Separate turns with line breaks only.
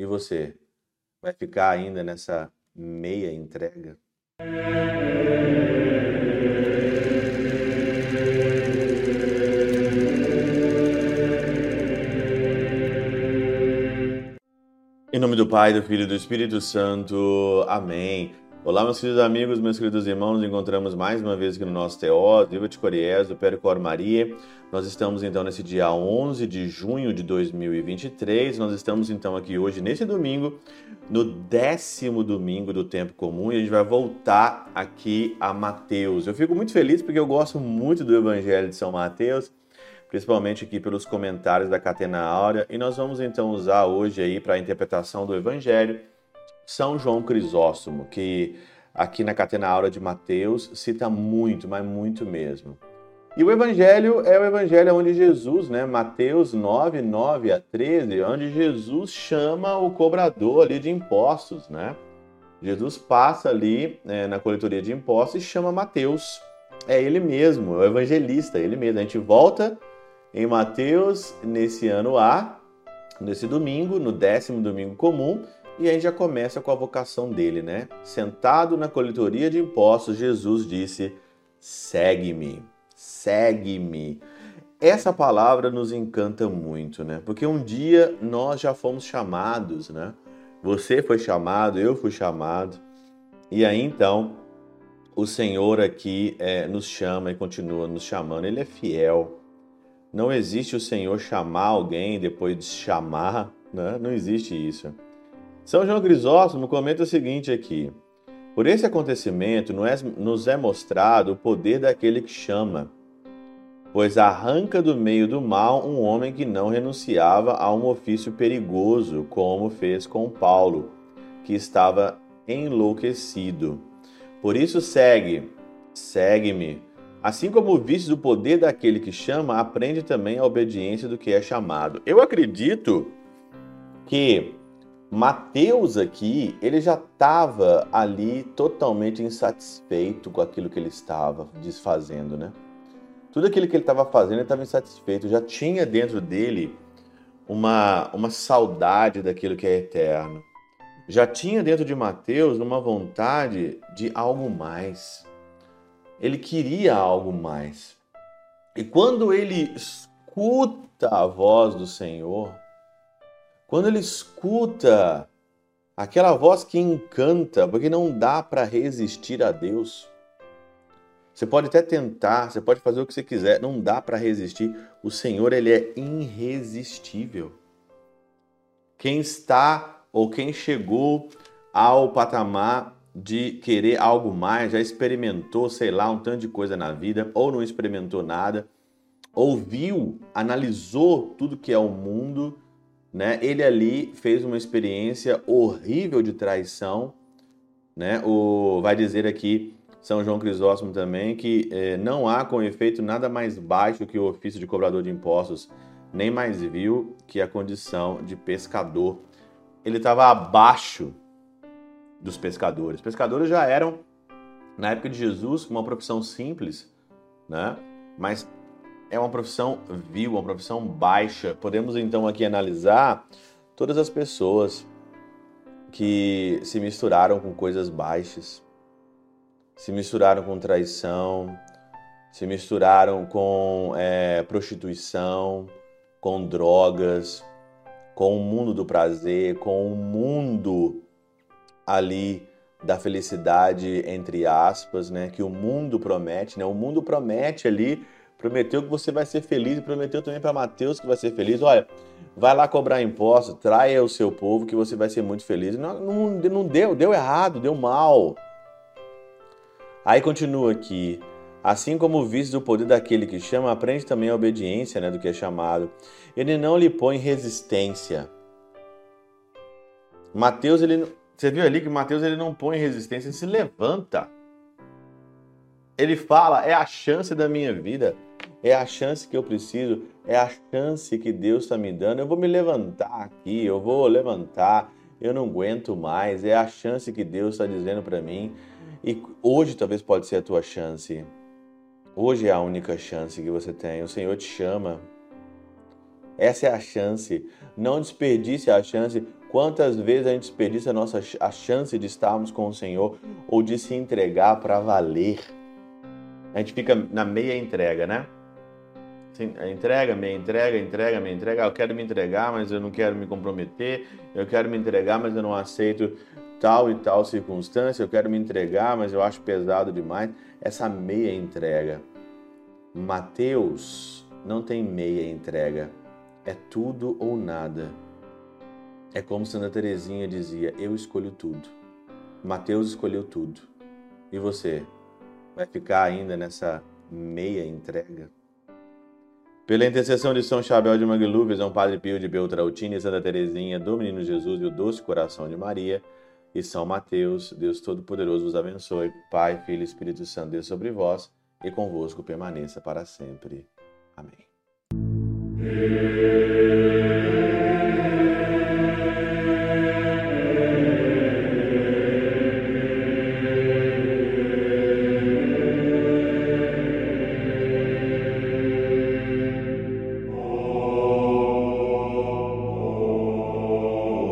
E você? Vai ficar ainda nessa meia entrega? Em nome do Pai, do Filho e do Espírito Santo. Amém. Olá, meus queridos amigos, meus queridos irmãos, nos encontramos mais uma vez aqui no nosso Teó, Viva de Coriés, do Percor Maria. Nós estamos então nesse dia 11 de junho de 2023, nós estamos então aqui hoje, nesse domingo, no décimo domingo do tempo comum, e a gente vai voltar aqui a Mateus. Eu fico muito feliz porque eu gosto muito do Evangelho de São Mateus, principalmente aqui pelos comentários da Catena Áurea, e nós vamos então usar hoje aí para a interpretação do Evangelho são João Crisóstomo, que aqui na Catena Aura de Mateus cita muito, mas muito mesmo. E o evangelho é o evangelho onde Jesus, né, Mateus 9, 9 a 13, onde Jesus chama o cobrador ali de impostos, né? Jesus passa ali né, na coletoria de impostos e chama Mateus. É ele mesmo, é o evangelista, é ele mesmo. A gente volta em Mateus nesse ano A, nesse domingo, no décimo domingo comum, e aí já começa com a vocação dele, né? Sentado na coletoria de impostos, Jesus disse: segue-me, segue-me. Essa palavra nos encanta muito, né? Porque um dia nós já fomos chamados, né? Você foi chamado, eu fui chamado. E aí então o Senhor aqui é, nos chama e continua nos chamando. Ele é fiel. Não existe o Senhor chamar alguém depois de chamar, né? Não existe isso. São João Crisóstomo comenta o seguinte aqui: Por esse acontecimento nos é mostrado o poder daquele que chama, pois arranca do meio do mal um homem que não renunciava a um ofício perigoso, como fez com Paulo, que estava enlouquecido. Por isso segue, segue-me. Assim como viste o poder daquele que chama, aprende também a obediência do que é chamado. Eu acredito que Mateus aqui, ele já estava ali totalmente insatisfeito com aquilo que ele estava desfazendo, né? Tudo aquilo que ele estava fazendo, ele estava insatisfeito, já tinha dentro dele uma, uma saudade daquilo que é eterno. Já tinha dentro de Mateus uma vontade de algo mais. Ele queria algo mais. E quando ele escuta a voz do Senhor, quando ele escuta aquela voz que encanta, porque não dá para resistir a Deus. Você pode até tentar, você pode fazer o que você quiser, não dá para resistir. O Senhor, ele é irresistível. Quem está ou quem chegou ao patamar de querer algo mais, já experimentou, sei lá, um tanto de coisa na vida, ou não experimentou nada, ouviu, analisou tudo que é o mundo, né? Ele ali fez uma experiência horrível de traição, né? O vai dizer aqui São João Crisóstomo também que eh, não há com efeito nada mais baixo que o ofício de cobrador de impostos, nem mais vil que a condição de pescador. Ele estava abaixo dos pescadores. Pescadores já eram na época de Jesus uma profissão simples, né? Mas é uma profissão vil, uma profissão baixa. Podemos então aqui analisar todas as pessoas que se misturaram com coisas baixas, se misturaram com traição, se misturaram com é, prostituição, com drogas, com o mundo do prazer, com o mundo ali da felicidade entre aspas, né, que o mundo promete, né? O mundo promete ali prometeu que você vai ser feliz e prometeu também para Mateus que vai ser feliz. Olha, vai lá cobrar imposto, traia o seu povo que você vai ser muito feliz. Não, não, não deu, deu errado, deu mal. Aí continua aqui. Assim como o poder daquele que chama, aprende também a obediência né, do que é chamado. Ele não lhe põe resistência. Mateus, ele, você viu ali que Mateus ele não põe resistência, ele se levanta. Ele fala, é a chance da minha vida é a chance que eu preciso, é a chance que Deus está me dando. Eu vou me levantar aqui, eu vou levantar, eu não aguento mais, é a chance que Deus está dizendo para mim. E hoje talvez pode ser a tua chance. Hoje é a única chance que você tem. O Senhor te chama. Essa é a chance. Não desperdice a chance. Quantas vezes a gente desperdiça a nossa a chance de estarmos com o Senhor ou de se entregar para valer? A gente fica na meia entrega, né? Entrega, meia entrega, entrega, meia entrega. Eu quero me entregar, mas eu não quero me comprometer. Eu quero me entregar, mas eu não aceito tal e tal circunstância. Eu quero me entregar, mas eu acho pesado demais. Essa meia entrega. Mateus não tem meia entrega. É tudo ou nada. É como Santa Teresinha dizia: Eu escolho tudo. Mateus escolheu tudo. E você? Vai ficar ainda nessa meia entrega? Pela intercessão de São Chabel de Mangluf, São Padre Pio de Beltrautina Santa Teresinha, do Menino Jesus e o Doce Coração de Maria, e São Mateus, Deus Todo-Poderoso vos abençoe. Pai, Filho e Espírito Santo, Deus sobre vós e convosco permaneça para sempre. Amém.